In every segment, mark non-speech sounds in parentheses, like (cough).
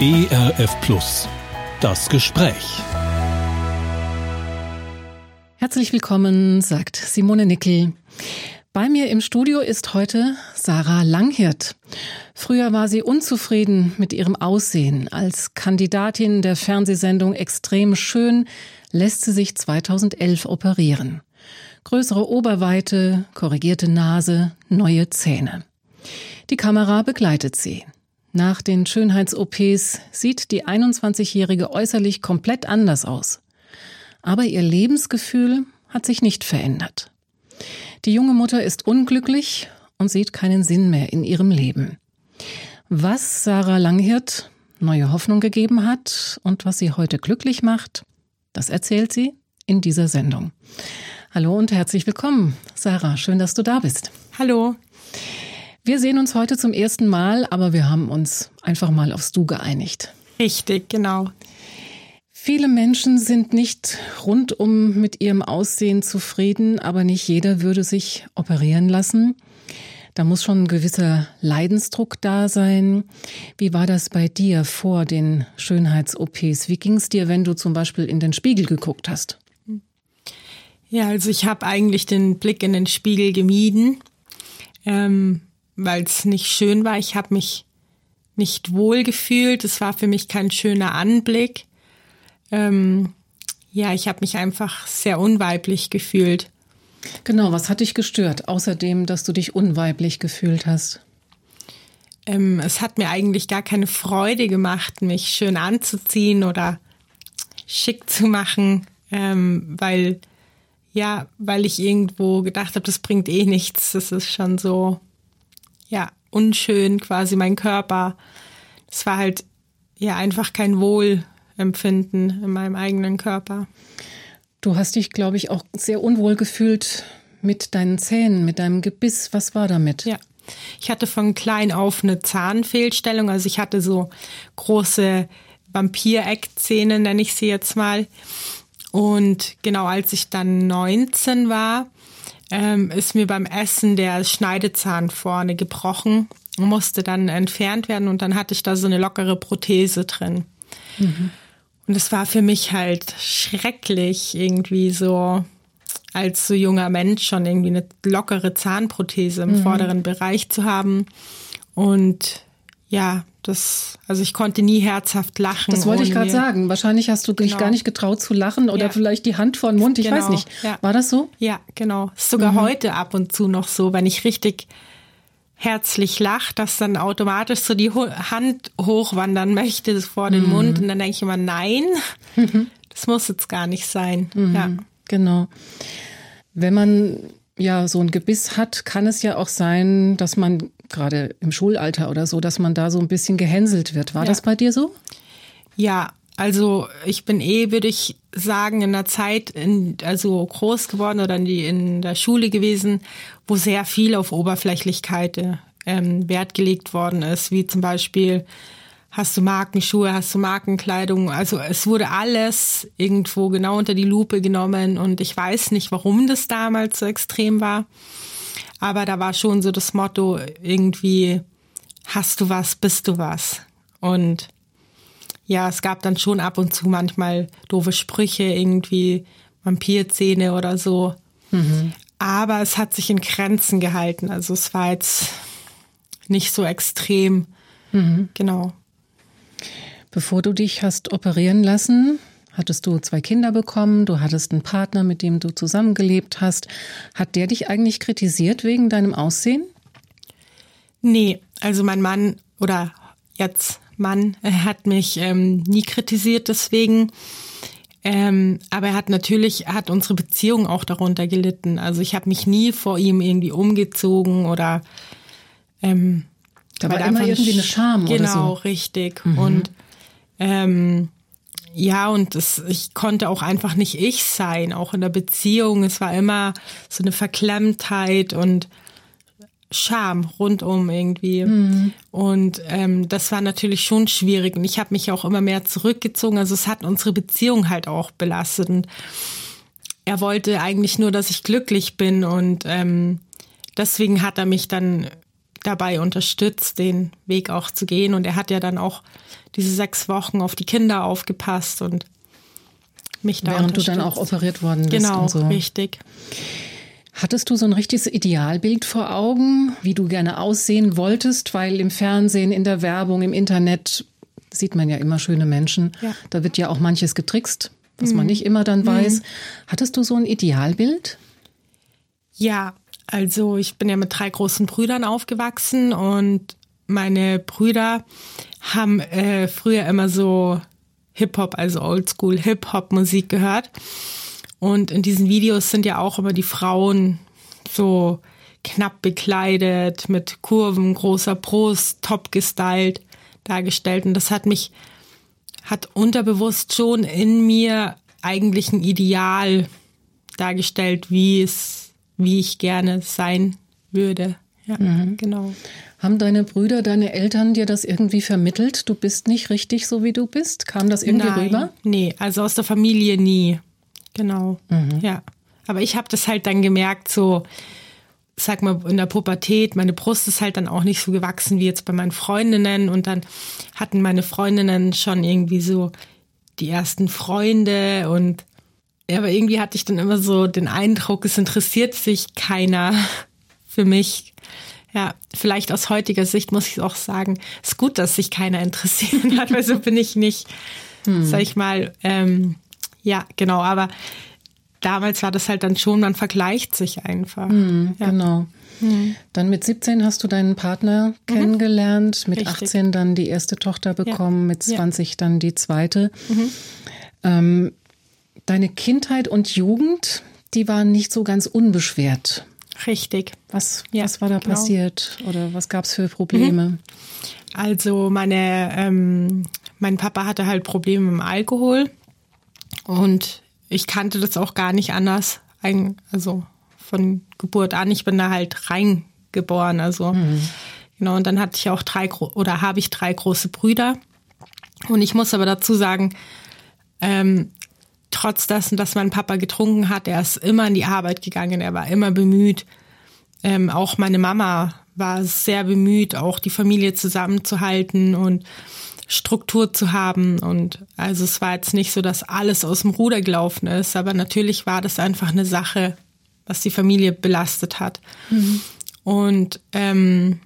ERF Plus. Das Gespräch. Herzlich willkommen, sagt Simone Nickel. Bei mir im Studio ist heute Sarah Langhirt. Früher war sie unzufrieden mit ihrem Aussehen. Als Kandidatin der Fernsehsendung Extrem Schön lässt sie sich 2011 operieren. Größere Oberweite, korrigierte Nase, neue Zähne. Die Kamera begleitet sie. Nach den Schönheits-OPs sieht die 21-Jährige äußerlich komplett anders aus. Aber ihr Lebensgefühl hat sich nicht verändert. Die junge Mutter ist unglücklich und sieht keinen Sinn mehr in ihrem Leben. Was Sarah Langhirt neue Hoffnung gegeben hat und was sie heute glücklich macht, das erzählt sie in dieser Sendung. Hallo und herzlich willkommen, Sarah. Schön, dass du da bist. Hallo. Wir sehen uns heute zum ersten Mal, aber wir haben uns einfach mal aufs Du geeinigt. Richtig, genau. Viele Menschen sind nicht rundum mit ihrem Aussehen zufrieden, aber nicht jeder würde sich operieren lassen. Da muss schon ein gewisser Leidensdruck da sein. Wie war das bei dir vor den Schönheits-OPs? Wie ging es dir, wenn du zum Beispiel in den Spiegel geguckt hast? Ja, also ich habe eigentlich den Blick in den Spiegel gemieden, ähm, weil es nicht schön war. Ich habe mich nicht wohl gefühlt. Es war für mich kein schöner Anblick. Ähm, ja, ich habe mich einfach sehr unweiblich gefühlt. Genau, was hat dich gestört, außerdem, dass du dich unweiblich gefühlt hast? Ähm, es hat mir eigentlich gar keine Freude gemacht, mich schön anzuziehen oder schick zu machen, ähm, weil ja, weil ich irgendwo gedacht habe, das bringt eh nichts. Das ist schon so, ja, unschön quasi mein Körper. Es war halt ja einfach kein Wohlempfinden in meinem eigenen Körper. Du hast dich, glaube ich, auch sehr unwohl gefühlt mit deinen Zähnen, mit deinem Gebiss. Was war damit? Ja. Ich hatte von klein auf eine Zahnfehlstellung. Also ich hatte so große Vampireckzähne, nenne ich sie jetzt mal. Und genau als ich dann 19 war, ähm, ist mir beim Essen der Schneidezahn vorne gebrochen und musste dann entfernt werden und dann hatte ich da so eine lockere Prothese drin. Mhm. Und es war für mich halt schrecklich, irgendwie so als so junger Mensch schon irgendwie eine lockere Zahnprothese im mhm. vorderen Bereich zu haben. Und ja, das, also ich konnte nie herzhaft lachen. Das wollte ich gerade sagen. Wahrscheinlich hast du dich genau. gar nicht getraut zu lachen oder ja. vielleicht die Hand vor den Mund. Ich genau. weiß nicht. Ja. War das so? Ja, genau. Ist sogar mhm. heute ab und zu noch so, wenn ich richtig herzlich lache, dass dann automatisch so die Hand hochwandern möchte vor den mhm. Mund und dann denke ich immer, nein, mhm. (laughs) das muss jetzt gar nicht sein. Mhm. Ja. Genau. Wenn man ja so ein Gebiss hat, kann es ja auch sein, dass man gerade im Schulalter oder so, dass man da so ein bisschen gehänselt wird. War ja. das bei dir so? Ja, also ich bin eh, würde ich sagen, in der Zeit in, also groß geworden oder in, die, in der Schule gewesen, wo sehr viel auf Oberflächlichkeit ähm, Wert gelegt worden ist, wie zum Beispiel hast du Markenschuhe, hast du Markenkleidung. Also es wurde alles irgendwo genau unter die Lupe genommen und ich weiß nicht, warum das damals so extrem war. Aber da war schon so das Motto irgendwie, hast du was, bist du was. Und ja, es gab dann schon ab und zu manchmal doofe Sprüche, irgendwie Vampirzähne oder so. Mhm. Aber es hat sich in Grenzen gehalten. Also es war jetzt nicht so extrem. Mhm. Genau. Bevor du dich hast operieren lassen, hattest du zwei Kinder bekommen, du hattest einen Partner, mit dem du zusammengelebt hast. Hat der dich eigentlich kritisiert wegen deinem Aussehen? Nee, also mein Mann oder jetzt Mann hat mich ähm, nie kritisiert deswegen. Ähm, aber er hat natürlich, er hat unsere Beziehung auch darunter gelitten. Also ich habe mich nie vor ihm irgendwie umgezogen oder ähm, da war immer irgendwie eine Scham genau, oder so. Genau, richtig. Mhm. Und ähm, ja, und das, ich konnte auch einfach nicht ich sein, auch in der Beziehung. Es war immer so eine Verklemmtheit und Scham rundum irgendwie. Mhm. Und ähm, das war natürlich schon schwierig. Und ich habe mich auch immer mehr zurückgezogen. Also es hat unsere Beziehung halt auch belastet. Und er wollte eigentlich nur, dass ich glücklich bin. Und ähm, deswegen hat er mich dann dabei unterstützt, den Weg auch zu gehen. Und er hat ja dann auch diese sechs Wochen auf die Kinder aufgepasst und mich da Während du dann auch operiert worden bist. Genau, und so. richtig. Hattest du so ein richtiges Idealbild vor Augen, wie du gerne aussehen wolltest? Weil im Fernsehen, in der Werbung, im Internet sieht man ja immer schöne Menschen. Ja. Da wird ja auch manches getrickst, was man nicht immer dann weiß. Hattest du so ein Idealbild? Ja, also ich bin ja mit drei großen Brüdern aufgewachsen und meine Brüder haben äh, früher immer so Hip-Hop, also Oldschool Hip-Hop-Musik gehört. Und in diesen Videos sind ja auch immer die Frauen so knapp bekleidet, mit Kurven, großer Brust, top gestylt dargestellt. Und das hat mich, hat unterbewusst schon in mir eigentlich ein Ideal dargestellt, wie es, wie ich gerne sein würde. Ja, genau. Haben deine Brüder, deine Eltern dir das irgendwie vermittelt? Du bist nicht richtig so, wie du bist? Kam das irgendwie Nein, rüber? Nee, also aus der Familie nie. Genau. Ja. Aber ich habe das halt dann gemerkt, so, sag mal, in der Pubertät, meine Brust ist halt dann auch nicht so gewachsen wie jetzt bei meinen Freundinnen. Und dann hatten meine Freundinnen schon irgendwie so die ersten Freunde und ja, aber irgendwie hatte ich dann immer so den Eindruck, es interessiert sich keiner für mich. Ja, vielleicht aus heutiger Sicht muss ich auch sagen, ist gut, dass sich keiner interessieren hat, weil so bin ich nicht, (laughs) sag ich mal, ähm, ja, genau, aber damals war das halt dann schon, man vergleicht sich einfach. ja. Genau. Dann mit 17 hast du deinen Partner kennengelernt, mit Mhm. Richtig. 18 dann die erste Tochter bekommen, mit Ja. Mhm. 20 dann die zweite. Ähm, deine Kindheit und Jugend, die waren nicht so ganz unbeschwert. Richtig. Was, Ja, was war da genau. passiert oder was gab es für Probleme? Also meine, ähm, mein Papa hatte halt Probleme mit dem Alkohol und ich kannte das auch gar nicht anders. Ein- Also von Geburt an, ich bin da halt reingeboren. Also genau, und dann hatte ich auch drei oder habe ich drei große Brüder. Und ich muss aber dazu sagen, ähm, trotz dessen, dass mein Papa getrunken hat, er ist immer in die Arbeit gegangen, er war immer bemüht. Ähm, auch meine Mama war sehr bemüht, auch die Familie zusammenzuhalten und Struktur zu haben. Und also es war jetzt nicht so, dass alles aus dem Ruder gelaufen ist, aber natürlich war das einfach eine Sache, was die Familie belastet hat. Und ähm,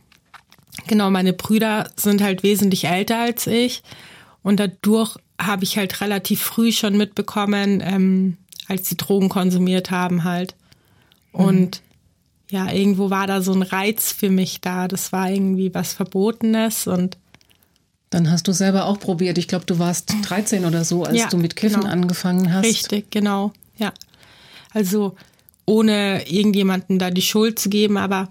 genau, meine Brüder sind halt wesentlich älter als ich. Und dadurch habe ich halt relativ früh schon mitbekommen, ähm, als sie Drogen konsumiert haben halt. Und ja, irgendwo war da so ein Reiz für mich da. Das war irgendwie was Verbotenes und Dann hast du selber auch probiert. Ich glaube, du warst 13 oder so, als Ja, du mit Kiffen genau. angefangen hast. Richtig, genau. Ja. Also ohne irgendjemanden da die Schuld zu geben, aber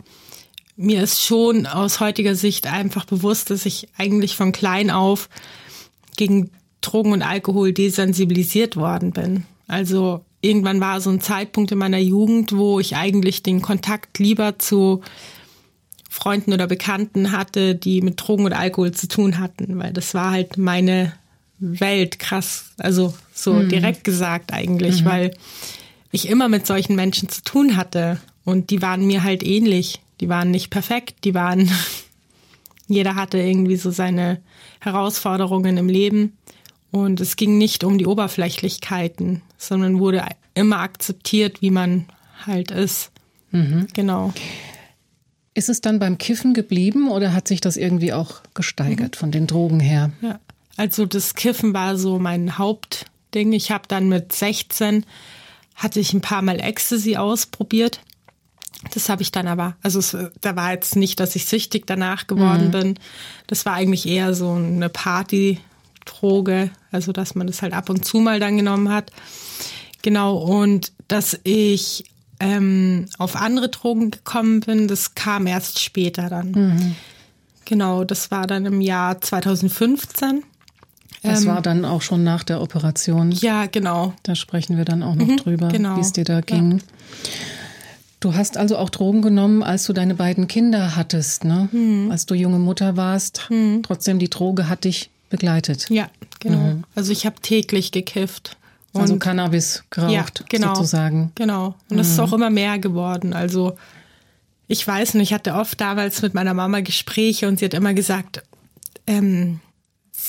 mir ist schon aus heutiger Sicht einfach bewusst, dass ich eigentlich von klein auf gegen Drogen und Alkohol desensibilisiert worden bin. Also irgendwann war so ein Zeitpunkt in meiner Jugend, wo ich eigentlich den Kontakt lieber zu Freunden oder Bekannten hatte, die mit Drogen und Alkohol zu tun hatten, weil das war halt meine Welt, krass, also so direkt gesagt eigentlich, weil ich immer mit solchen Menschen zu tun hatte. Und die waren mir halt ähnlich. Die waren nicht perfekt, die waren, (laughs) jeder hatte irgendwie so seine Herausforderungen im Leben und es ging nicht um die Oberflächlichkeiten, sondern wurde immer akzeptiert, wie man halt ist. Genau. Ist es dann beim Kiffen geblieben oder hat sich das irgendwie auch gesteigert von den Drogen her? Ja, also das Kiffen war so mein Hauptding. Ich habe dann mit 16 hatte ich ein paar Mal Ecstasy ausprobiert. Das habe ich dann aber, also es, da war jetzt nicht, dass ich süchtig danach geworden bin. Das war eigentlich eher so eine Partydroge, also dass man das halt ab und zu mal dann genommen hat. Genau, und dass ich ähm, auf andere Drogen gekommen bin, das kam erst später dann. Genau, das war dann im Jahr 2015. Das war dann auch schon nach der Operation. Ja, genau. Da sprechen wir dann auch noch drüber, genau. wie es dir da ging. Du hast also auch Drogen genommen, als du deine beiden Kinder hattest, ne? Hm. Als du junge Mutter warst. Trotzdem, die Droge hat dich begleitet. Ja, genau. Also ich habe täglich gekifft. Und also Cannabis geraucht, ja, genau, sozusagen. Genau. Und das ist auch immer mehr geworden. Also ich weiß nicht, ich hatte oft damals mit meiner Mama Gespräche und sie hat immer gesagt, ähm,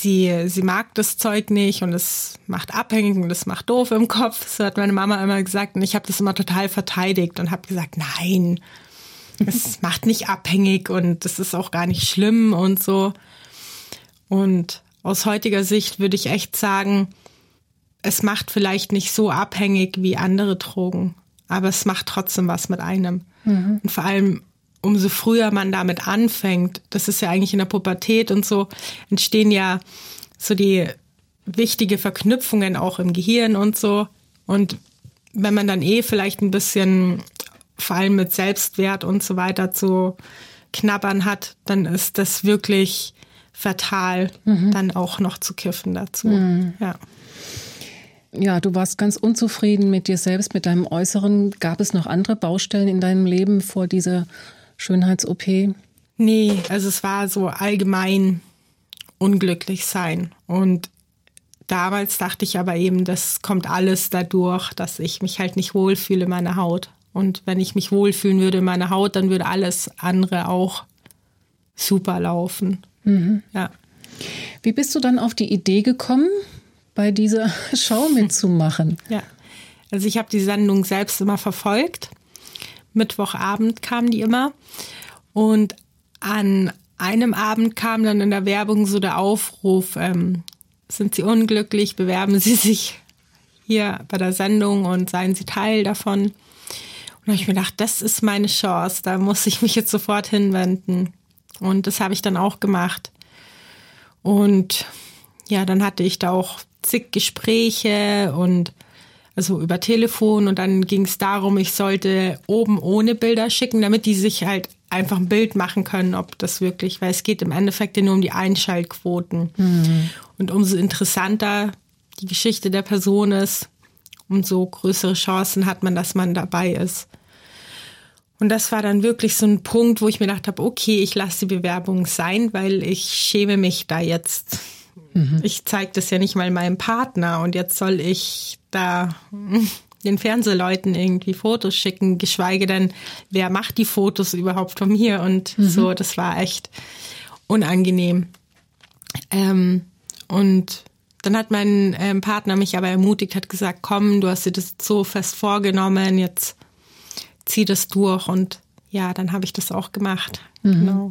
sie, sie mag das Zeug nicht und es macht abhängig und es macht doof im Kopf. So hat meine Mama immer gesagt und ich habe das immer total verteidigt und habe gesagt, nein, es (laughs) macht nicht abhängig und das ist auch gar nicht schlimm und so. Und aus heutiger Sicht würde ich echt sagen, es macht vielleicht nicht so abhängig wie andere Drogen, aber es macht trotzdem was mit einem. Mhm. Und vor allem, umso früher man damit anfängt, das ist ja eigentlich in der Pubertät und so, entstehen ja so die wichtige Verknüpfungen auch im Gehirn und so. Und wenn man dann eh vielleicht ein bisschen, vor allem mit Selbstwert und so weiter zu knabbern hat, dann ist das wirklich fatal, mhm. dann auch noch zu kiffen dazu. Mhm. Ja. Ja, du warst ganz unzufrieden mit dir selbst, mit deinem Äußeren. Gab es noch andere Baustellen in deinem Leben vor dieser Schönheits-OP? Nee, also es war so allgemein unglücklich sein. Und damals dachte ich aber eben, das kommt alles dadurch, dass ich mich halt nicht wohlfühle in meiner Haut. Und wenn ich mich wohlfühlen würde in meiner Haut, dann würde alles andere auch super laufen. Mhm. Ja. Wie bist du dann auf die Idee gekommen, bei dieser (laughs) Show mitzumachen? Ja, also ich habe die Sendung selbst immer verfolgt. Mittwochabend kam die immer. Und an einem Abend kam dann in der Werbung so der Aufruf, ähm, sind Sie unglücklich, bewerben Sie sich hier bei der Sendung und seien Sie Teil davon. Und da habe ich mir gedacht, das ist meine Chance, da muss ich mich jetzt sofort hinwenden. Und das habe ich dann auch gemacht. Und ja, dann hatte ich da auch zig Gespräche und also über Telefon und dann ging es darum, ich sollte oben ohne Bilder schicken, damit die sich halt einfach ein Bild machen können, ob das wirklich, weil es geht im Endeffekt ja nur um die Einschaltquoten. Mhm. Und umso interessanter die Geschichte der Person ist, umso größere Chancen hat man, dass man dabei ist. Und das war dann wirklich so ein Punkt, wo ich mir gedacht habe, okay, ich lasse die Bewerbung sein, weil ich schäme mich da jetzt Mhm. Ich zeige das ja nicht mal meinem Partner und jetzt soll ich da den Fernsehleuten irgendwie Fotos schicken, geschweige denn, wer macht die Fotos überhaupt von mir und mhm. so, das war echt unangenehm. Ähm, und dann hat mein ähm, Partner mich aber ermutigt, hat gesagt, komm, du hast dir das so fest vorgenommen, jetzt zieh das durch und ja, dann habe ich das auch gemacht. Mhm. Genau.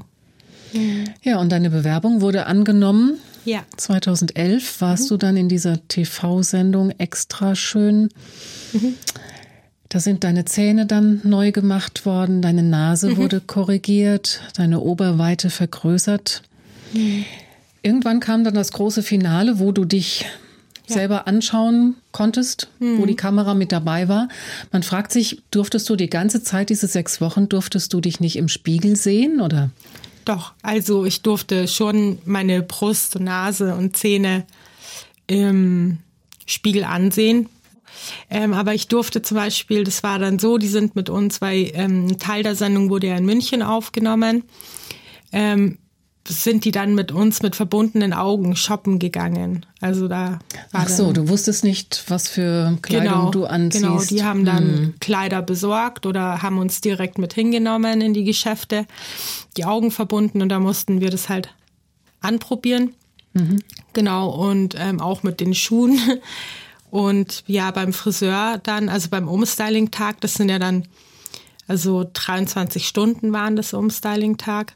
Ja, und deine Bewerbung wurde angenommen. Ja. 2011 warst mhm. du dann in dieser TV-Sendung extra schön. Mhm. Da sind deine Zähne dann neu gemacht worden, deine Nase mhm. wurde korrigiert, deine Oberweite vergrößert. Mhm. Irgendwann kam dann das große Finale, wo du dich ja. selber anschauen konntest, mhm. wo die Kamera mit dabei war. Man fragt sich, durftest du die ganze Zeit, diese sechs Wochen, durftest du dich nicht im Spiegel sehen oder? Doch, also ich durfte schon meine Brust, Nase und Zähne im Spiegel ansehen. Ähm, aber ich durfte zum Beispiel, das war dann so, die sind mit uns, weil ähm, ein Teil der Sendung wurde ja in München aufgenommen. Ähm, sind die dann mit uns mit verbundenen Augen shoppen gegangen. Also da Ach so, du wusstest nicht, was für Kleidung genau, du anziehst. Genau, die haben dann hm. Kleider besorgt oder haben uns direkt mit hingenommen in die Geschäfte, die Augen verbunden und da mussten wir das halt anprobieren. Mhm. Genau, und ähm, auch mit den Schuhen. (laughs) Und ja, beim Friseur dann, also beim Umstyling-Tag, das sind ja dann, also 23 Stunden waren das Umstyling-Tag.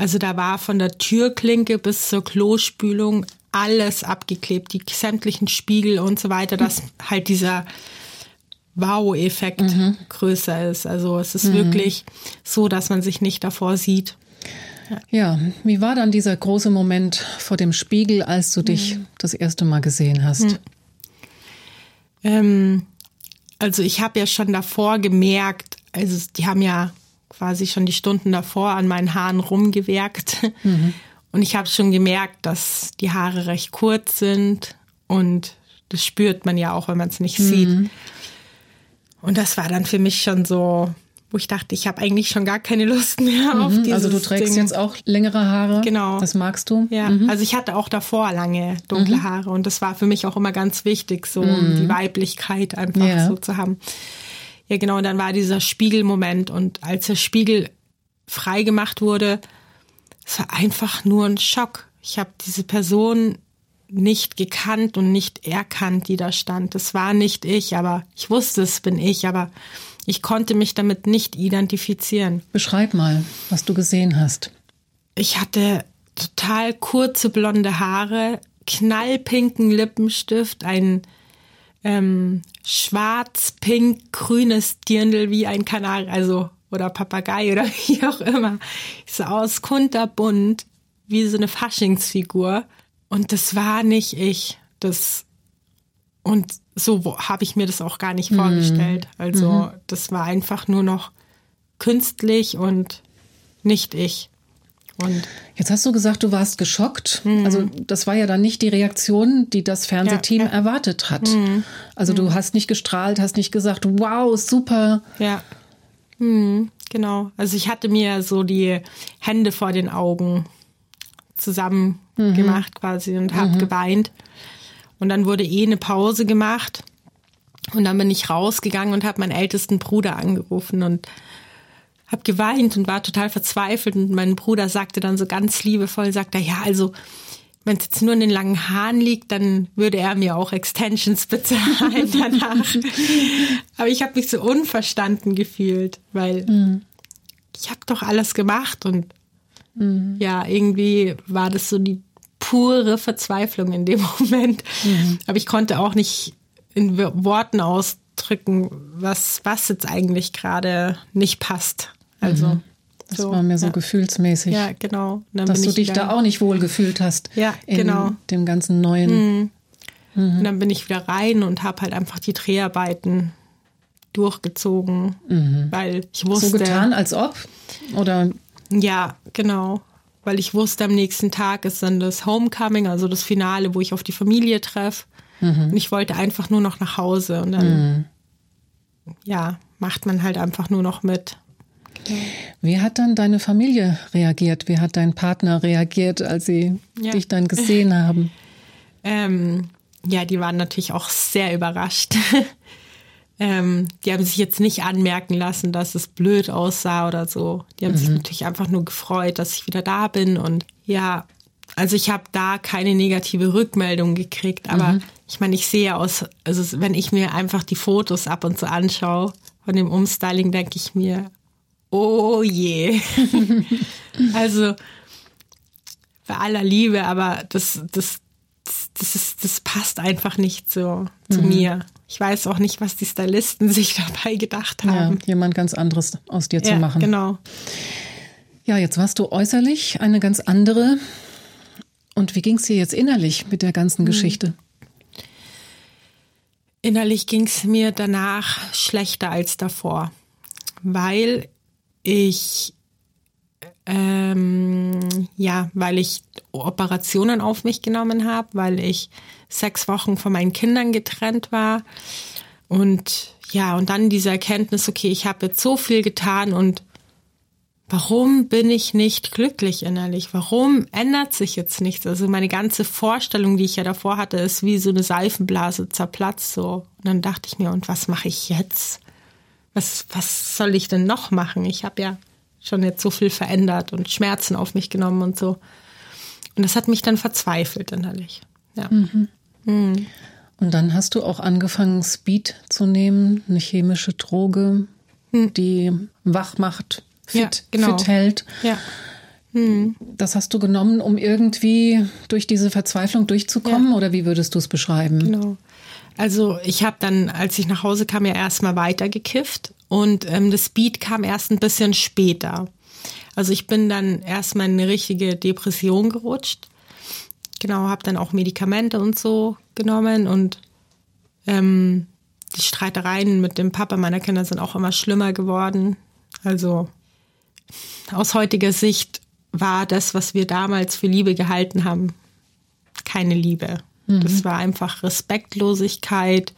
Also da war von der Türklinke bis zur Klospülung alles abgeklebt, die sämtlichen Spiegel und so weiter, dass halt dieser Wow-Effekt mhm. größer ist. Also es ist mhm. wirklich so, dass man sich nicht davor sieht. Ja. ja. wie war dann dieser große Moment vor dem Spiegel, als du dich mhm. das erste Mal gesehen hast? Ähm, also ich habe ja schon davor gemerkt, also die haben ja quasi schon die Stunden davor an meinen Haaren rumgewerkt. Mhm. Und ich habe schon gemerkt, dass die Haare recht kurz sind und das spürt man ja auch, wenn man es nicht mhm. sieht. Und das war dann für mich schon so, wo ich dachte, ich habe eigentlich schon gar keine Lust mehr mhm. auf dieses Also du trägst Ding. jetzt auch längere Haare. Genau. Das magst du? Ja. Mhm. Also ich hatte auch davor lange dunkle mhm. Haare und das war für mich auch immer ganz wichtig, so um die Weiblichkeit einfach ja. so zu haben. Ja genau, und dann war dieser Spiegelmoment und als der Spiegel frei gemacht wurde, es war einfach nur ein Schock. Ich habe diese Person nicht gekannt und nicht erkannt, die da stand. Das war nicht ich, aber ich wusste, es bin ich, aber ich konnte mich damit nicht identifizieren. Beschreib mal, was du gesehen hast. Ich hatte total kurze blonde Haare, knallpinken Lippenstift, ein ähm, schwarz-pink-grünes Dirndl wie ein Kanal, also oder Papagei oder (laughs) wie auch immer. Ich sah aus kunterbunt, wie so eine Faschingsfigur. Und das war nicht ich. Das und so habe ich mir das auch gar nicht mhm. vorgestellt. Also mhm. das war einfach nur noch künstlich und nicht ich. Und Jetzt hast du gesagt, du warst geschockt. Mhm. Also das war ja dann nicht die Reaktion, die das Fernsehteam ja, ja. erwartet hat. Mhm. Also du mhm. hast nicht gestrahlt, hast nicht gesagt, wow, super. Ja. Mhm, genau. Also ich hatte mir so die Hände vor den Augen zusammen mhm. gemacht quasi und habe mhm. geweint. Und dann wurde eh eine Pause gemacht. Und dann bin ich rausgegangen und habe meinen ältesten Bruder angerufen und habe geweint und war total verzweifelt. Und mein Bruder sagte dann so ganz liebevoll, sagt er, ja, also wenn es jetzt nur in den langen Haaren liegt, dann würde er mir auch Extensions (laughs) bezahlen danach. Aber ich habe mich so unverstanden gefühlt, weil mhm. ich habe doch alles gemacht und mhm. ja, irgendwie war das so die pure Verzweiflung in dem (laughs) Moment. Mhm. Aber ich konnte auch nicht in Worten ausdrücken, was, was jetzt eigentlich gerade nicht passt. Also. Mhm. Das so, war mir so ja. gefühlsmäßig. Ja, genau. Dass du dich wieder, da auch nicht wohl gefühlt hast. Ja, in genau. dem ganzen neuen. Mhm. Mhm. Und dann bin ich wieder rein und habe halt einfach die Dreharbeiten durchgezogen, mhm. weil ich wusste. So getan, als ob? Oder? Ja, genau. Weil ich wusste, am nächsten Tag ist dann das Homecoming, also das Finale, wo ich auf die Familie treffe. Mhm. Und ich wollte einfach nur noch nach Hause. Und dann, mhm. ja, macht man halt einfach nur noch mit. Wie hat dann deine Familie reagiert? Wie hat dein Partner reagiert, als sie ja. dich dann gesehen haben? (laughs) Ähm, ja, die waren natürlich auch sehr überrascht. (laughs) ähm, die haben sich jetzt nicht anmerken lassen, dass es blöd aussah oder so. Die haben mhm. sich natürlich einfach nur gefreut, dass ich wieder da bin. Und ja, also ich habe da keine negative Rückmeldung gekriegt. Aber mhm. ich meine, ich sehe aus, also wenn ich mir einfach die Fotos ab und zu anschaue von dem Umstyling, denke ich mir, oh je. (laughs) also bei aller Liebe, aber das, das, das, ist, das passt einfach nicht so zu mhm. mir. Ich weiß auch nicht, was die Stylisten (laughs) sich dabei gedacht haben. Ja, jemand ganz anderes aus dir zu ja, machen. Genau. Ja, jetzt warst du äußerlich eine ganz andere. Und wie ging es dir jetzt innerlich mit der ganzen mhm. Geschichte? Innerlich ging es mir danach schlechter als davor, weil ich ähm, ja, weil ich Operationen auf mich genommen habe, weil ich sechs Wochen von meinen Kindern getrennt war und ja, und dann diese Erkenntnis, okay, ich habe jetzt so viel getan und warum bin ich nicht glücklich innerlich? Warum ändert sich jetzt nichts? Also meine ganze Vorstellung, die ich ja davor hatte, ist wie so eine Seifenblase zerplatzt so. Und dann dachte ich mir, und was mache ich jetzt? Was, was soll ich denn noch machen? Ich habe ja schon jetzt so viel verändert und Schmerzen auf mich genommen und so. Und das hat mich dann verzweifelt innerlich. Ja. Mhm. Mhm. Und dann hast du auch angefangen, Speed zu nehmen, eine chemische Droge, mhm. die wach macht, fit, ja, genau. fit hält. Ja. Mhm. Das hast du genommen, um irgendwie durch diese Verzweiflung durchzukommen, ja. oder wie würdest du es beschreiben? Genau. Also ich habe dann, als ich nach Hause kam, ja erstmal weitergekifft und ähm, das Speed kam erst ein bisschen später. Also ich bin dann erstmal in eine richtige Depression gerutscht. Genau, habe dann auch Medikamente und so genommen und ähm, die Streitereien mit dem Papa meiner Kinder sind auch immer schlimmer geworden. Also aus heutiger Sicht war das, was wir damals für Liebe gehalten haben, keine Liebe. Mhm. Das war einfach Respektlosigkeit,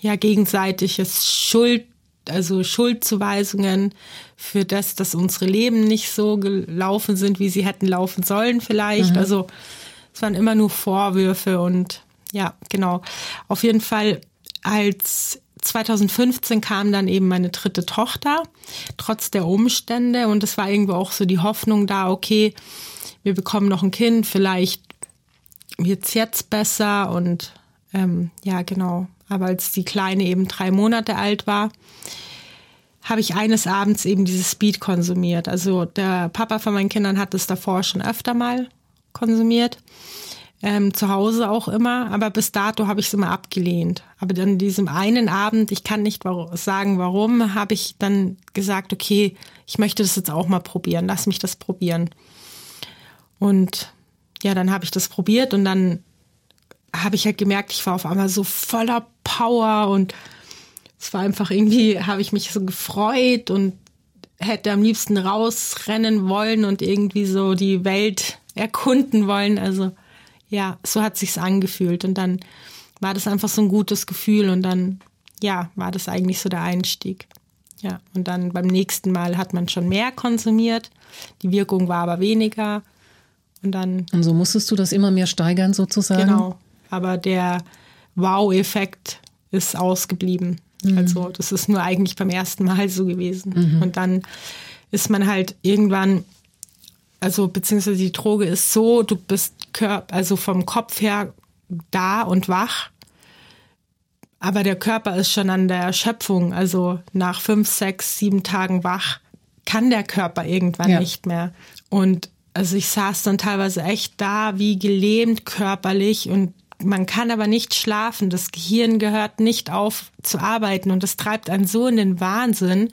ja, gegenseitiges Schuld, also Schuldzuweisungen für das, dass unsere Leben nicht so gelaufen sind, wie sie hätten laufen sollen vielleicht. Mhm. Also es waren immer nur Vorwürfe und ja, genau. Auf jeden Fall als 2015 kam dann eben meine dritte Tochter, trotz der Umstände. Und es war irgendwo auch so die Hoffnung da, okay, wir bekommen noch ein Kind, vielleicht wird's jetzt besser. Und ähm, ja, genau. Aber als die Kleine eben drei Monate alt war, habe ich eines Abends eben dieses Speed konsumiert. Also der Papa von meinen Kindern hat es davor schon öfter mal konsumiert. Ähm, zu Hause auch immer, aber bis dato habe ich es immer abgelehnt. Aber dann diesem einen Abend, ich kann nicht sagen warum, habe ich dann gesagt, okay, ich möchte das jetzt auch mal probieren, lass mich das probieren. Und ja, dann habe ich das probiert und dann habe ich halt gemerkt, ich war auf einmal so voller Power und es war einfach irgendwie, habe ich mich so gefreut und hätte am liebsten rausrennen wollen und irgendwie so die Welt erkunden wollen. Also ja, so hat sich's angefühlt und dann war das einfach so ein gutes Gefühl und dann ja, war das eigentlich so der Einstieg. Ja, und dann beim nächsten Mal hat man schon mehr konsumiert, die Wirkung war aber weniger und dann Und so musstest du das immer mehr steigern sozusagen. Genau, aber der Wow-Effekt ist ausgeblieben. Mhm. Also das ist nur eigentlich beim ersten Mal so gewesen. Mhm. Und dann ist man halt irgendwann, also beziehungsweise die Droge ist so, du bist also vom Kopf her da und wach, aber der Körper ist schon an der Erschöpfung. Also nach fünf, sechs, sieben Tagen wach kann der Körper irgendwann ja. nicht mehr. Und also ich saß dann teilweise echt da wie gelähmt körperlich und man kann aber nicht schlafen. Das Gehirn gehört nicht auf zu arbeiten und das treibt einen so in den Wahnsinn.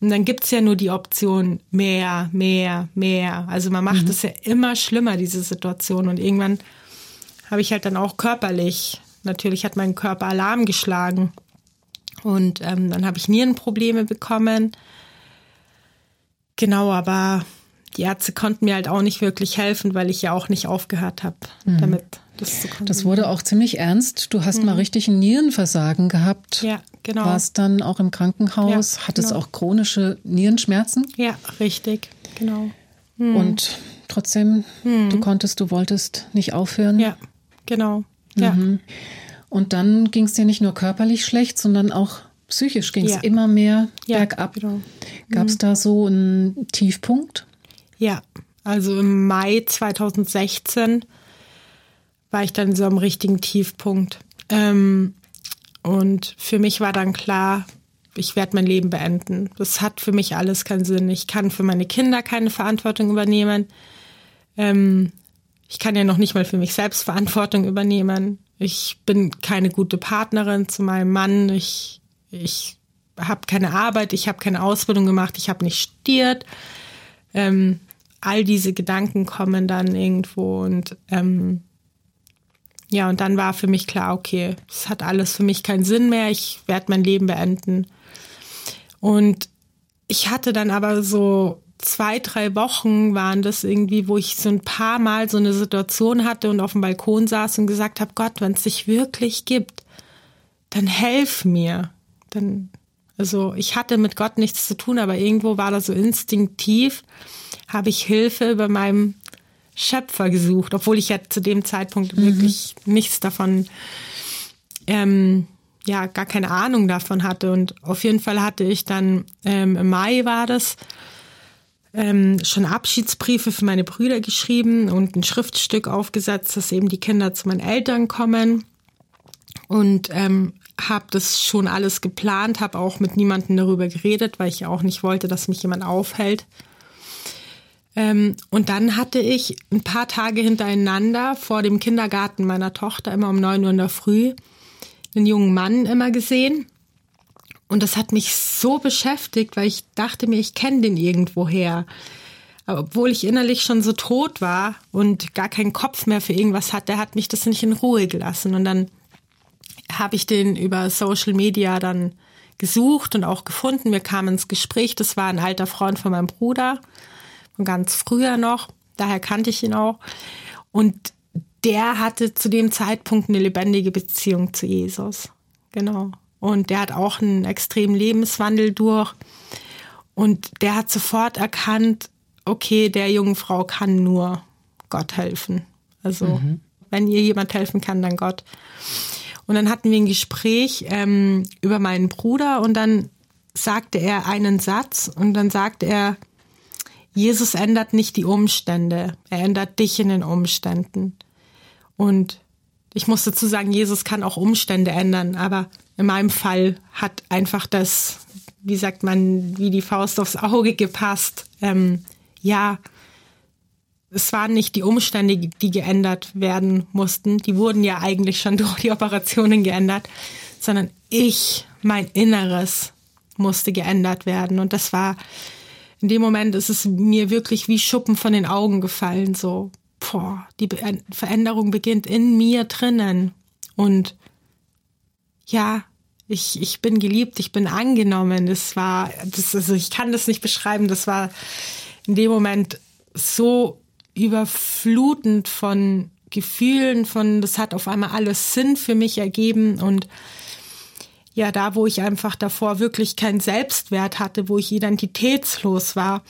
Und dann gibt's ja nur die Option mehr, mehr, mehr. Also man macht es mhm. ja immer schlimmer, diese Situation. Und irgendwann habe ich halt dann auch körperlich, natürlich hat mein Körper Alarm geschlagen. Und ähm, dann habe ich Nierenprobleme bekommen. Genau, aber die Ärzte konnten mir halt auch nicht wirklich helfen, weil ich ja auch nicht aufgehört habe mhm. damit. Das, das, wurde auch ziemlich ernst. Du hast mhm. mal richtig ein Nierenversagen gehabt. Ja, genau. Warst dann auch im Krankenhaus, ja, hattest genau. auch chronische Nierenschmerzen. Ja, richtig, genau. Mhm. Und trotzdem, mhm. du konntest, du wolltest nicht aufhören. Ja, genau. Ja. Mhm. Und dann ging es dir nicht nur körperlich schlecht, sondern auch psychisch ging es ja. immer mehr ja, bergab. Genau. Gab es mhm. da so einen Tiefpunkt? Ja, also im Mai 2016 war ich dann so am richtigen Tiefpunkt. Ähm, und für mich war dann klar, ich werde mein Leben beenden. Das hat für mich alles keinen Sinn. Ich kann für meine Kinder keine Verantwortung übernehmen. Ähm, ich kann ja noch nicht mal für mich selbst Verantwortung übernehmen. Ich bin keine gute Partnerin zu meinem Mann. Ich, ich habe keine Arbeit, ich habe keine Ausbildung gemacht, ich habe nicht studiert. Ähm, all diese Gedanken kommen dann irgendwo und ähm, ja, und dann war für mich klar, okay, es hat alles für mich keinen Sinn mehr, ich werde mein Leben beenden. Und ich hatte dann aber so zwei, drei Wochen waren das irgendwie, wo ich so ein paar Mal so eine Situation hatte und auf dem Balkon saß und gesagt habe, Gott, wenn es dich wirklich gibt, dann helf mir. Dann, also ich hatte mit Gott nichts zu tun, aber irgendwo war das so instinktiv, habe ich Hilfe über meinem Schöpfer gesucht, obwohl ich ja zu dem Zeitpunkt mhm. wirklich nichts davon, ähm, ja, gar keine Ahnung davon hatte. Und auf jeden Fall hatte ich dann, ähm, im Mai war das, ähm, schon Abschiedsbriefe für meine Brüder geschrieben und ein Schriftstück aufgesetzt, dass eben die Kinder zu meinen Eltern kommen. Und ähm, habe das schon alles geplant, habe auch mit niemandem darüber geredet, weil ich auch nicht wollte, dass mich jemand aufhält. Ähm, und dann hatte ich ein paar Tage hintereinander vor dem Kindergarten meiner Tochter immer um neun Uhr in der Früh einen jungen Mann immer gesehen. Und das hat mich so beschäftigt, weil ich dachte mir, ich kenne den irgendwoher. Obwohl ich innerlich schon so tot war und gar keinen Kopf mehr für irgendwas hatte, hat mich das nicht in Ruhe gelassen. Und dann habe ich den über Social Media dann gesucht und auch gefunden. Wir kamen ins Gespräch. Das war ein alter Freund von meinem Bruder von ganz früher noch. Daher kannte ich ihn auch. Und der hatte zu dem Zeitpunkt eine lebendige Beziehung zu Jesus. Genau. Und der hat auch einen extremen Lebenswandel durch. Und der hat sofort erkannt, okay, der jungen Frau kann nur Gott helfen. Also, mhm. wenn ihr jemand helfen kann, dann Gott. Und dann hatten wir ein Gespräch ähm, über meinen Bruder und dann sagte er einen Satz und dann sagte er, Jesus ändert nicht die Umstände, er ändert dich in den Umständen. Und ich muss dazu sagen, Jesus kann auch Umstände ändern, aber in meinem Fall hat einfach das, wie sagt man, wie die Faust aufs Auge gepasst. Ähm, ja, es waren nicht die Umstände, die geändert werden mussten. Die wurden ja eigentlich schon (laughs) durch die Operationen geändert, sondern ich, mein Inneres musste geändert werden. Und das war, in dem Moment ist es mir wirklich wie Schuppen von den Augen gefallen, so, boah, die Veränderung beginnt in mir drinnen. Und ja, ich, ich bin geliebt, ich bin angenommen. Das war, das, also ich kann das nicht beschreiben. Das war in dem Moment so überflutend von Gefühlen, von, das hat auf einmal alles Sinn für mich ergeben und ja, da, wo ich einfach davor wirklich keinen Selbstwert hatte, wo ich identitätslos war,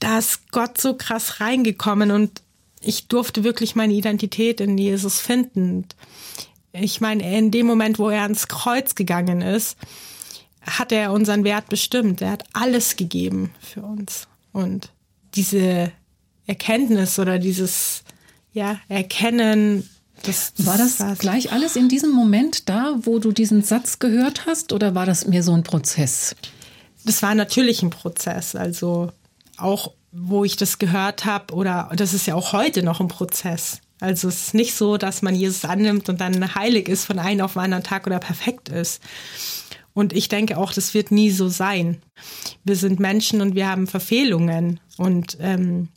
da ist Gott so krass reingekommen und ich durfte wirklich meine Identität in Jesus finden. Ich meine, in dem Moment, wo er ans Kreuz gegangen ist, hat er unseren Wert bestimmt. Er hat alles gegeben für uns. Und diese Erkenntnis oder dieses ja, Erkennen, das, war das war's. gleich alles in diesem Moment da, wo du diesen Satz gehört hast, oder war das mir so ein Prozess? Das war natürlich ein Prozess. Also auch, wo ich das gehört habe, oder das ist ja auch heute noch ein Prozess. Also es ist nicht so, dass man Jesus annimmt und dann heilig ist von einem auf den anderen Tag oder perfekt ist. Und ich denke auch, das wird nie so sein. Wir sind Menschen und wir haben Verfehlungen und ähm,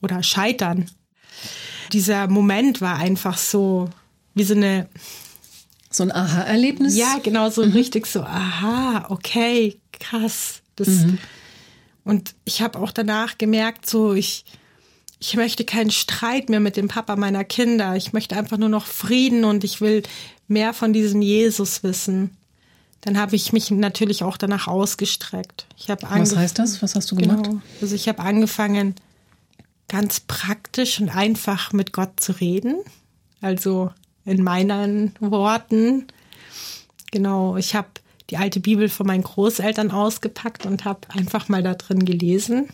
oder Scheitern. Dieser Moment war einfach so wie so eine so ein Aha-Erlebnis. Ja, genau so mhm. richtig so. Aha, okay, krass. Das mhm. und ich habe auch danach gemerkt, so ich ich möchte keinen Streit mehr mit dem Papa meiner Kinder. Ich möchte einfach nur noch Frieden und ich will mehr von diesem Jesus wissen. Dann habe ich mich natürlich auch danach ausgestreckt. Ich habe Was heißt das? Was hast du gemacht? Genau. Also ich habe angefangen, ganz praktisch und einfach mit Gott zu reden. Also in meinen Worten. Genau, ich habe die alte Bibel von meinen Großeltern ausgepackt und habe einfach mal da drin gelesen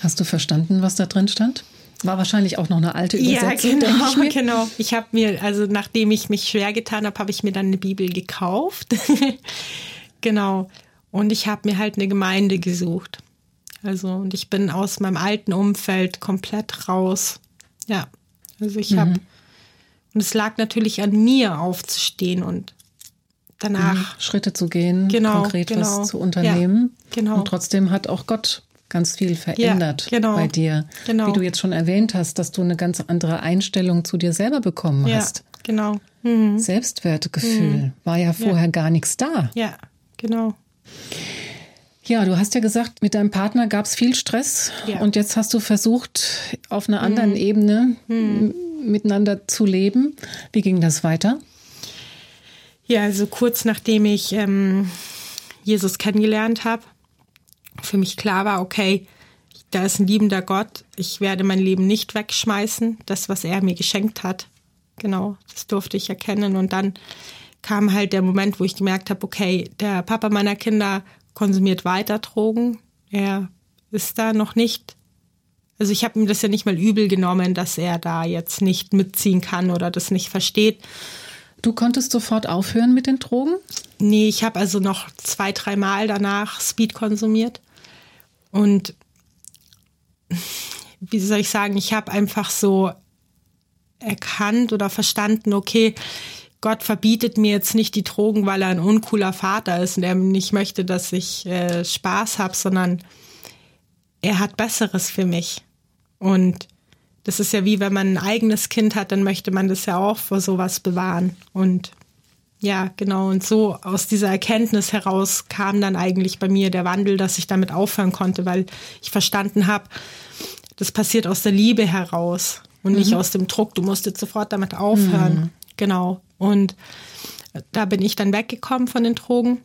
Hast du verstanden, was da drin stand? War wahrscheinlich auch noch eine alte Übersetzung. Ja, genau, ich genau. Ich habe mir, also nachdem ich mich schwer getan habe, habe ich mir dann eine Bibel gekauft. (laughs) genau. Und ich habe mir halt eine Gemeinde gesucht. Also, und ich bin aus meinem alten Umfeld komplett raus. Ja. Also ich habe, mhm. und es lag natürlich an mir aufzustehen und danach. Mhm. Schritte zu gehen, genau, konkret genau. was zu unternehmen. Ja, genau. Und trotzdem hat auch Gott ganz viel verändert ja, genau, bei dir. Genau. Wie du jetzt schon erwähnt hast, dass du eine ganz andere Einstellung zu dir selber bekommen ja, hast. Genau. Mhm. Selbstwertgefühl mhm. war ja vorher ja. gar nichts da. Ja, genau. Ja, du hast ja gesagt, mit deinem Partner gab es viel Stress ja. und jetzt hast du versucht, auf einer anderen mhm. Ebene mhm. miteinander zu leben. Wie ging das weiter? Ja, also kurz nachdem ich ähm, Jesus kennengelernt habe, für mich klar war, okay, da ist ein liebender Gott, ich werde mein Leben nicht wegschmeißen, das, was er mir geschenkt hat. Genau, das durfte ich erkennen. Und dann kam halt der Moment, wo ich gemerkt habe, okay, der Papa meiner Kinder konsumiert weiter Drogen. Er ist da noch nicht. Also ich habe ihm das ja nicht mal übel genommen, dass er da jetzt nicht mitziehen kann oder das nicht versteht. Du konntest sofort aufhören mit den Drogen? Nee, ich habe also noch zwei, drei Mal danach Speed konsumiert. Und wie soll ich sagen, ich habe einfach so erkannt oder verstanden, okay, Gott verbietet mir jetzt nicht die Drogen, weil er ein uncooler Vater ist und er nicht möchte, dass ich äh, Spaß habe, sondern er hat Besseres für mich. Und das ist ja wie wenn man ein eigenes Kind hat, dann möchte man das ja auch vor sowas bewahren. Und ja, genau. Und so aus dieser Erkenntnis heraus kam dann eigentlich bei mir der Wandel, dass ich damit aufhören konnte, weil ich verstanden habe, das passiert aus der Liebe heraus und mhm. nicht aus dem Druck, du musst jetzt sofort damit aufhören. Mhm. Genau. Und da bin ich dann weggekommen von den Drogen.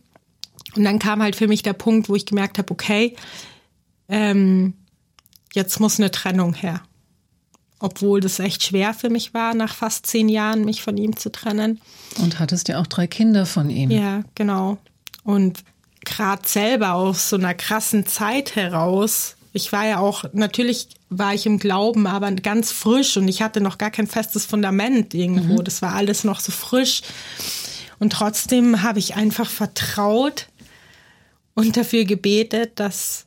Und dann kam halt für mich der Punkt, wo ich gemerkt habe, okay, ähm, jetzt muss eine Trennung her. obwohl das echt schwer für mich war, nach fast zehn Jahren mich von ihm zu trennen. Und hattest ja auch drei Kinder von ihm. Ja, genau. Und gerade selber aus so einer krassen Zeit heraus, ich war ja auch, natürlich war ich im Glauben, aber ganz frisch und ich hatte noch gar kein festes Fundament irgendwo. Mhm. Das war alles noch so frisch. Und trotzdem habe ich einfach vertraut und dafür gebetet, dass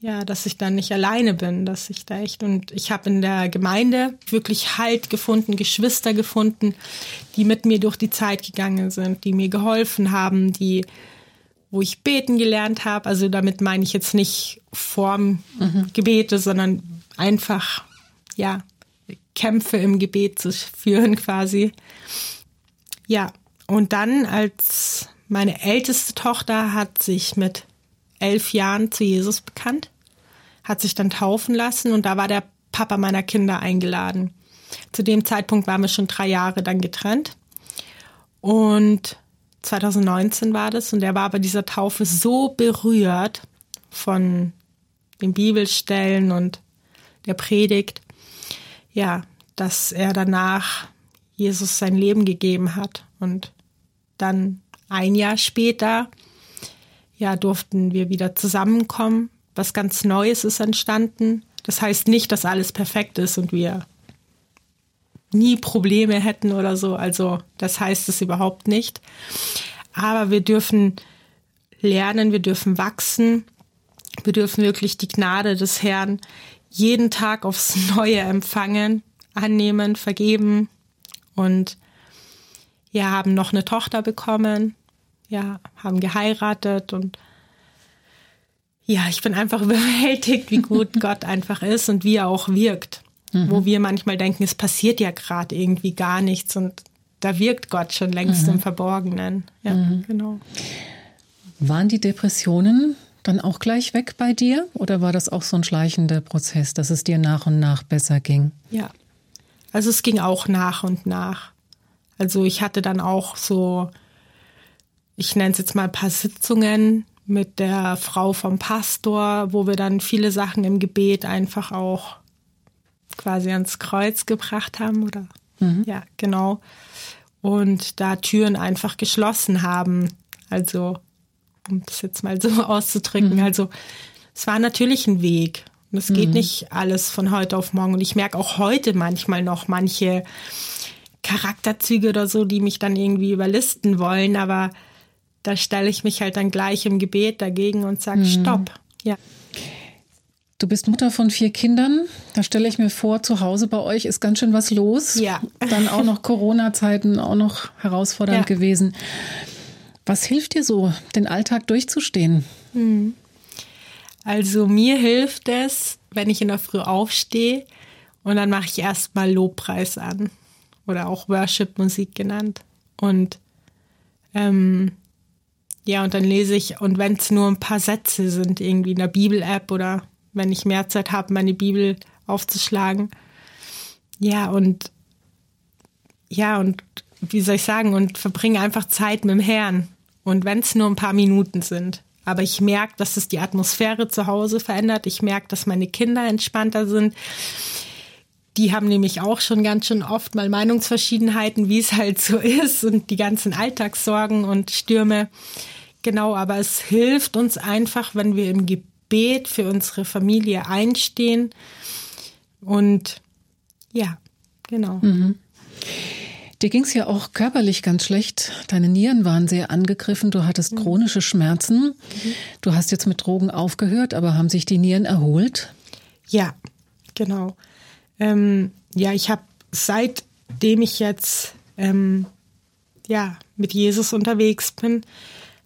ja, dass ich dann nicht alleine bin, dass ich da echt und ich habe in der Gemeinde wirklich Halt gefunden, Geschwister gefunden, die mit mir durch die Zeit gegangen sind, die mir geholfen haben, die wo ich beten gelernt habe. Also damit meine ich jetzt nicht Form mhm. Gebete, sondern einfach ja Kämpfe im Gebet zu führen quasi. Ja, und dann als meine älteste Tochter hat sich mit elf Jahren zu Jesus bekannt hat sich dann taufen lassen und da war der Papa meiner Kinder eingeladen. Zu dem Zeitpunkt waren wir schon drei Jahre dann getrennt. Und 2019 war das und er war bei dieser Taufe so berührt von den Bibelstellen und der Predigt, ja, dass er danach Jesus sein Leben gegeben hat. Und dann ein Jahr später, ja, durften wir wieder zusammenkommen was ganz Neues ist entstanden. Das heißt nicht, dass alles perfekt ist und wir nie Probleme hätten oder so. Also das heißt es überhaupt nicht. Aber wir dürfen lernen, wir dürfen wachsen, wir dürfen wirklich die Gnade des Herrn jeden Tag aufs Neue empfangen, annehmen, vergeben und ja, haben noch eine Tochter bekommen, ja, haben geheiratet und ja, ich bin einfach (laughs) überwältigt, wie gut (laughs) Gott einfach ist und wie er auch wirkt. Mhm. Wo wir manchmal denken, es passiert ja gerade irgendwie gar nichts und da wirkt Gott schon längst mhm. im Verborgenen. Ja, mhm. genau. Waren die Depressionen dann auch gleich weg bei dir oder war das auch so ein schleichender Prozess, dass es dir nach und nach besser ging? Ja, also es ging auch nach und nach. Also ich hatte dann auch so, ich nenne es jetzt mal ein paar Sitzungen, mit der Frau vom Pastor, wo wir dann viele Sachen im Gebet einfach auch quasi ans Kreuz gebracht haben oder mhm. ja, genau. Und da Türen einfach geschlossen haben. Also, um das jetzt mal so (laughs) auszudrücken. Mhm. Also, es war natürlich ein Weg. Und es geht mhm. nicht alles von heute auf morgen. Und ich merke auch heute manchmal noch manche Charakterzüge oder so, die mich dann irgendwie überlisten wollen. Aber da stelle ich mich halt dann gleich im Gebet dagegen und sage, mhm. stopp. Ja. Du bist Mutter von vier Kindern. Da stelle ich mir vor, zu Hause bei euch ist ganz schön was los. Ja. Dann auch noch (laughs) Corona-Zeiten, auch noch herausfordernd ja. gewesen. Was hilft dir so, den Alltag durchzustehen? Mhm. Also mir hilft es, wenn ich in der Früh aufstehe und dann mache ich erstmal Lobpreis an oder auch Worship-Musik genannt. Und ähm, ja, und dann lese ich, und wenn es nur ein paar Sätze sind, irgendwie in der Bibel-App oder wenn ich mehr Zeit habe, meine Bibel aufzuschlagen. Ja, und ja, und wie soll ich sagen, und verbringe einfach Zeit mit dem Herrn. Und wenn es nur ein paar Minuten sind. Aber ich merke, dass es die Atmosphäre zu Hause verändert. Ich merke, dass meine Kinder entspannter sind. Die haben nämlich auch schon ganz schön oft mal Meinungsverschiedenheiten, wie es halt so (laughs) ist und die ganzen Alltagssorgen und Stürme. Genau, aber es hilft uns einfach, wenn wir im Gebet für unsere Familie einstehen. Und ja, genau. Mhm. Dir ging es ja auch körperlich ganz schlecht. Deine Nieren waren sehr angegriffen. Du hattest mhm. chronische Schmerzen. Mhm. Du hast jetzt mit Drogen aufgehört, aber haben sich die Nieren erholt? Ja, genau. Ähm, ja, ich habe seitdem ich jetzt ähm, ja mit Jesus unterwegs bin,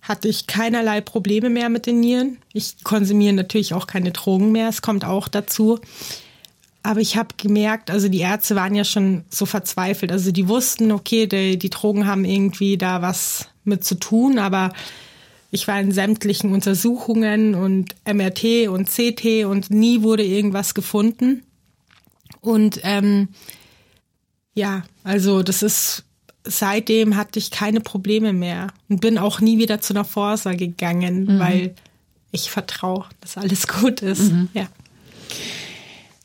hatte ich keinerlei Probleme mehr mit den Nieren. Ich konsumiere natürlich auch keine Drogen mehr, es kommt auch dazu. Aber ich habe gemerkt, also die Ärzte waren ja schon so verzweifelt. Also die wussten, okay, die, die Drogen haben irgendwie da was mit zu tun, aber ich war in sämtlichen Untersuchungen und MRT und CT und nie wurde irgendwas gefunden. Und ähm, ja, also das ist seitdem hatte ich keine Probleme mehr und bin auch nie wieder zu einer Forsa gegangen, mhm. weil ich vertraue, dass alles gut ist. Mhm. Ja.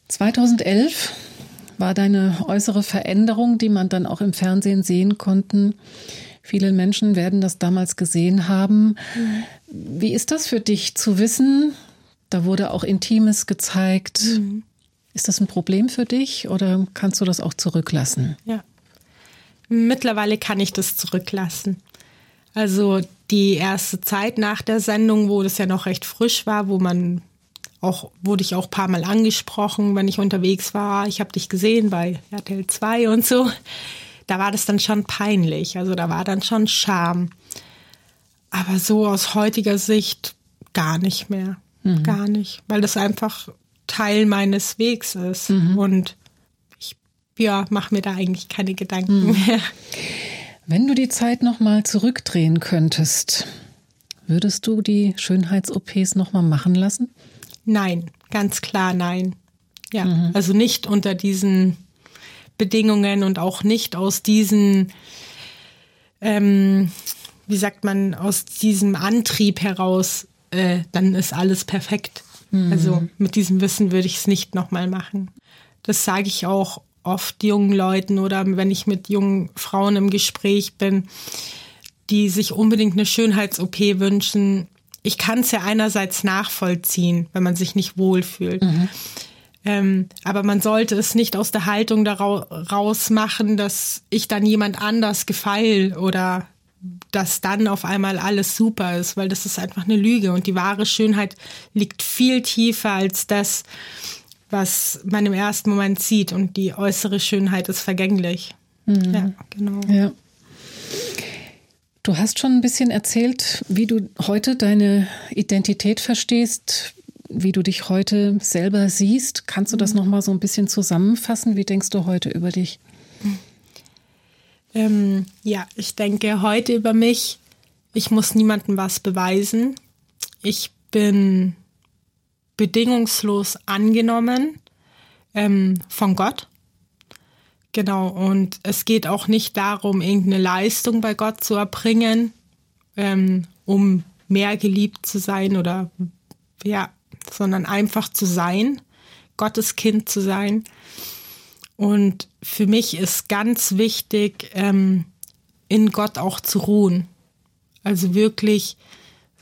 2011 war deine äußere Veränderung, die man dann auch im Fernsehen sehen konnte. Viele Menschen werden das damals gesehen haben. Mhm. Wie ist das für dich zu wissen? Da wurde auch Intimes gezeigt. Mhm. Ist das ein Problem für dich oder kannst du das auch zurücklassen? Ja. Mittlerweile kann ich das zurücklassen. Also die erste Zeit nach der Sendung, wo das ja noch recht frisch war, wo man auch, wurde ich auch ein paar Mal angesprochen, wenn ich unterwegs war. Ich habe dich gesehen bei RTL 2 und so. Da war das dann schon peinlich. Also da war dann schon Scham. Aber so aus heutiger Sicht gar nicht mehr. Mhm. Gar nicht. Weil das einfach Teil meines Wegs ist. Mhm. Und ja, mache mir da eigentlich keine Gedanken mhm. mehr. Wenn du die Zeit nochmal zurückdrehen könntest, würdest du die Schönheits-OPs nochmal machen lassen? Nein, ganz klar nein. Ja, mhm. also nicht unter diesen Bedingungen und auch nicht aus diesen, ähm, wie sagt man, aus diesem Antrieb heraus, äh, dann ist alles perfekt. Mhm. Also mit diesem Wissen würde ich es nicht nochmal machen. Das sage ich auch oft jungen Leuten oder wenn ich mit jungen Frauen im Gespräch bin, die sich unbedingt eine Schönheits-OP wünschen, ich kann es ja einerseits nachvollziehen, wenn man sich nicht wohlfühlt. Mhm. Ähm, aber man sollte es nicht aus der Haltung daraus machen, dass ich dann jemand anders gefeil oder dass dann auf einmal alles super ist, weil das ist einfach eine Lüge und die wahre Schönheit liegt viel tiefer als das, was man im ersten Moment sieht und die äußere Schönheit ist vergänglich. Mhm. Ja, genau. Ja. Du hast schon ein bisschen erzählt, wie du heute deine Identität verstehst, wie du dich heute selber siehst. Kannst du das mhm. noch mal so ein bisschen zusammenfassen? Wie denkst du heute über dich? Ähm, ja, ich denke heute über mich. Ich muss niemandem was beweisen. Ich bin bedingungslos angenommen ähm, von Gott. Genau, und es geht auch nicht darum, irgendeine Leistung bei Gott zu erbringen, ähm, um mehr geliebt zu sein oder ja, sondern einfach zu sein, Gottes Kind zu sein. Und für mich ist ganz wichtig, ähm, in Gott auch zu ruhen. Also wirklich,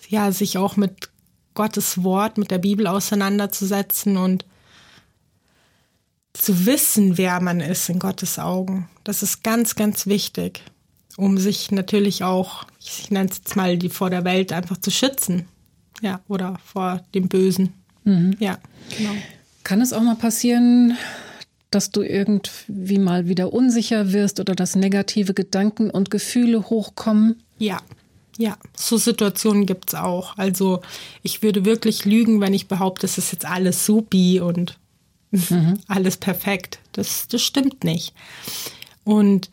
ja, sich auch mit Gottes Wort, mit der Bibel auseinanderzusetzen und zu wissen, wer man ist in Gottes Augen. Das ist ganz, ganz wichtig, um sich natürlich auch, ich nenne es jetzt mal, die vor der Welt einfach zu schützen. Ja, oder vor dem Bösen. Mhm. Ja, genau. Kann es auch mal passieren, dass du irgendwie mal wieder unsicher wirst oder dass negative Gedanken und Gefühle hochkommen? Ja, ja, so Situationen gibt es auch. Also ich würde wirklich lügen, wenn ich behaupte, es ist jetzt alles supi und mhm. (laughs) alles perfekt. Das, das stimmt nicht. Und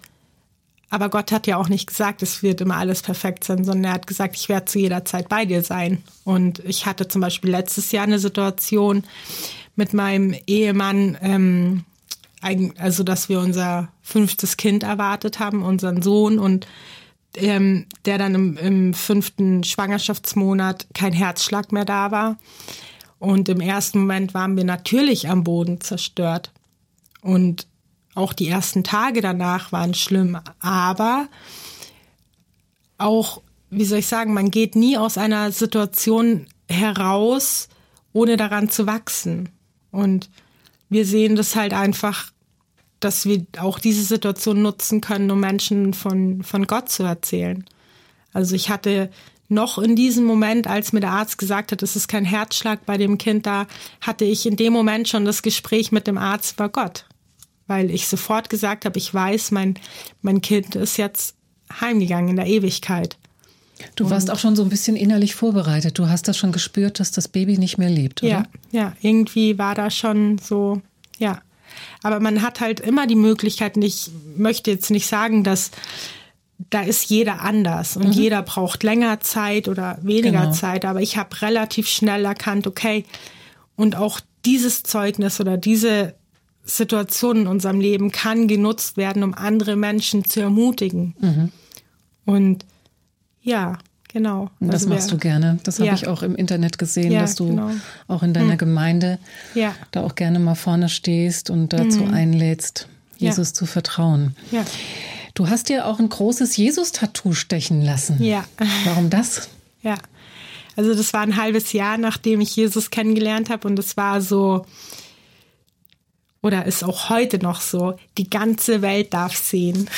aber Gott hat ja auch nicht gesagt, es wird immer alles perfekt sein, sondern er hat gesagt, ich werde zu jeder Zeit bei dir sein. Und ich hatte zum Beispiel letztes Jahr eine Situation mit meinem Ehemann, ähm, also dass wir unser fünftes Kind erwartet haben, unseren Sohn und ähm, der dann im, im fünften Schwangerschaftsmonat kein Herzschlag mehr da war. Und im ersten Moment waren wir natürlich am Boden zerstört. Und auch die ersten Tage danach waren schlimm. Aber auch, wie soll ich sagen, man geht nie aus einer Situation heraus, ohne daran zu wachsen. Und wir sehen das halt einfach, dass wir auch diese Situation nutzen können, um Menschen von, von Gott zu erzählen. Also ich hatte noch in diesem Moment, als mir der Arzt gesagt hat, es ist kein Herzschlag bei dem Kind da, hatte ich in dem Moment schon das Gespräch mit dem Arzt über Gott. Weil ich sofort gesagt habe, ich weiß, mein, mein Kind ist jetzt heimgegangen in der Ewigkeit. Du warst auch schon so ein bisschen innerlich vorbereitet. Du hast das schon gespürt, dass das Baby nicht mehr lebt, oder? Ja, ja, irgendwie war da schon so, ja. Aber man hat halt immer die Möglichkeit, und ich möchte jetzt nicht sagen, dass da ist jeder anders und mhm. jeder braucht länger Zeit oder weniger genau. Zeit. Aber ich habe relativ schnell erkannt, okay, und auch dieses Zeugnis oder diese Situation in unserem Leben kann genutzt werden, um andere Menschen zu ermutigen. Mhm. Und ja, Genau. Und das Also machst du gerne. Das habe Ja. ich auch im Internet gesehen, Ja, dass du genau. auch in deiner Gemeinde Ja. da auch gerne mal vorne stehst und dazu einlädst, Mhm. Ja. Jesus zu vertrauen. Ja. Du hast dir auch ein großes Jesus-Tattoo stechen lassen. Ja. Warum das? Ja. Also das war ein halbes Jahr, nachdem ich Jesus kennengelernt habe und es war so oder ist auch heute noch so, die ganze Welt darf sehen,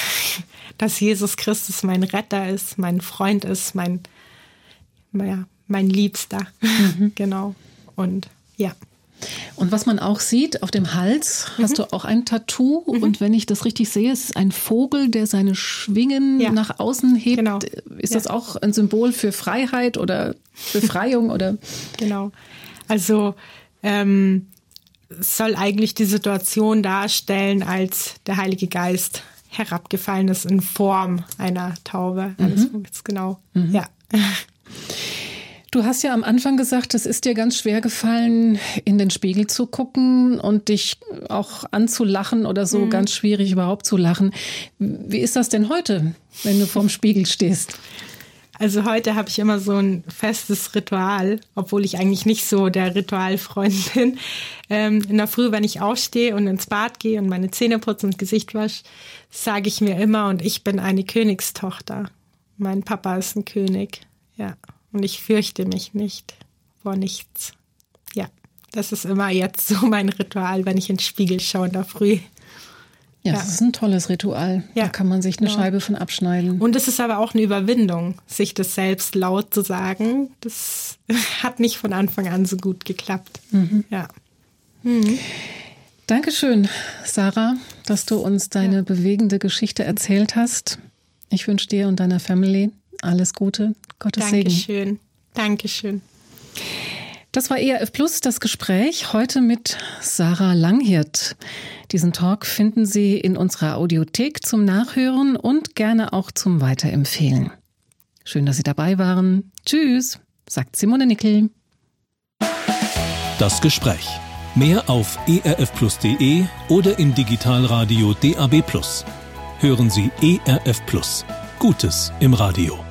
dass Jesus Christus mein Retter ist, mein Freund ist, mein ja, mein Liebster. (laughs) genau. Und ja. Und was man auch sieht, auf dem Hals Mhm. hast du auch ein Tattoo. Und wenn ich das richtig sehe, ist es ein Vogel, der seine Schwingen Ja. nach außen hebt. Genau. Ist Ja. das auch ein Symbol für Freiheit oder Befreiung oder? (laughs) Genau. Also ähm, soll eigentlich die Situation darstellen, als der Heilige Geist herabgefallen ist in Form einer Taube. Alles ganz genau. Ja. Du hast ja am Anfang gesagt, es ist dir ganz schwer gefallen, in den Spiegel zu gucken und dich auch anzulachen oder so Mhm. ganz schwierig überhaupt zu lachen. Wie ist das denn heute, wenn du vorm Spiegel stehst? Also heute habe ich immer so ein festes Ritual, obwohl ich eigentlich nicht so der Ritualfreund (laughs) bin. Ähm, in der Früh, wenn ich aufstehe und ins Bad gehe und meine Zähne putze und Gesicht wasche, sage ich mir immer, und ich bin eine Königstochter. Mein Papa ist ein König. Ja. Und ich fürchte mich nicht vor nichts. Ja. Das ist immer jetzt so mein Ritual, wenn ich in Spiegel schaue in der Früh. Ja, Ja. das ist ein tolles Ritual. Ja, Da kann man sich eine genau. Scheibe von abschneiden. Und es ist aber auch eine Überwindung, sich das selbst laut zu sagen. Das (laughs) hat nicht von Anfang an so gut geklappt. Ja. Dankeschön, Sarah, dass du uns deine bewegende Geschichte erzählt hast. Ich wünsche dir und deiner Family alles Gute. Gottes Segen. Dankeschön. Dankeschön. Das war ERF Plus das Gespräch heute mit Sarah Langhirt. Diesen Talk finden Sie in unserer Audiothek zum Nachhören und gerne auch zum Weiterempfehlen. Schön, dass Sie dabei waren. Tschüss, sagt Simone Nickel. Das Gespräch. Mehr auf erfplus.de oder im Digitalradio DAB+. Hören Sie ERF Plus. Gutes im Radio.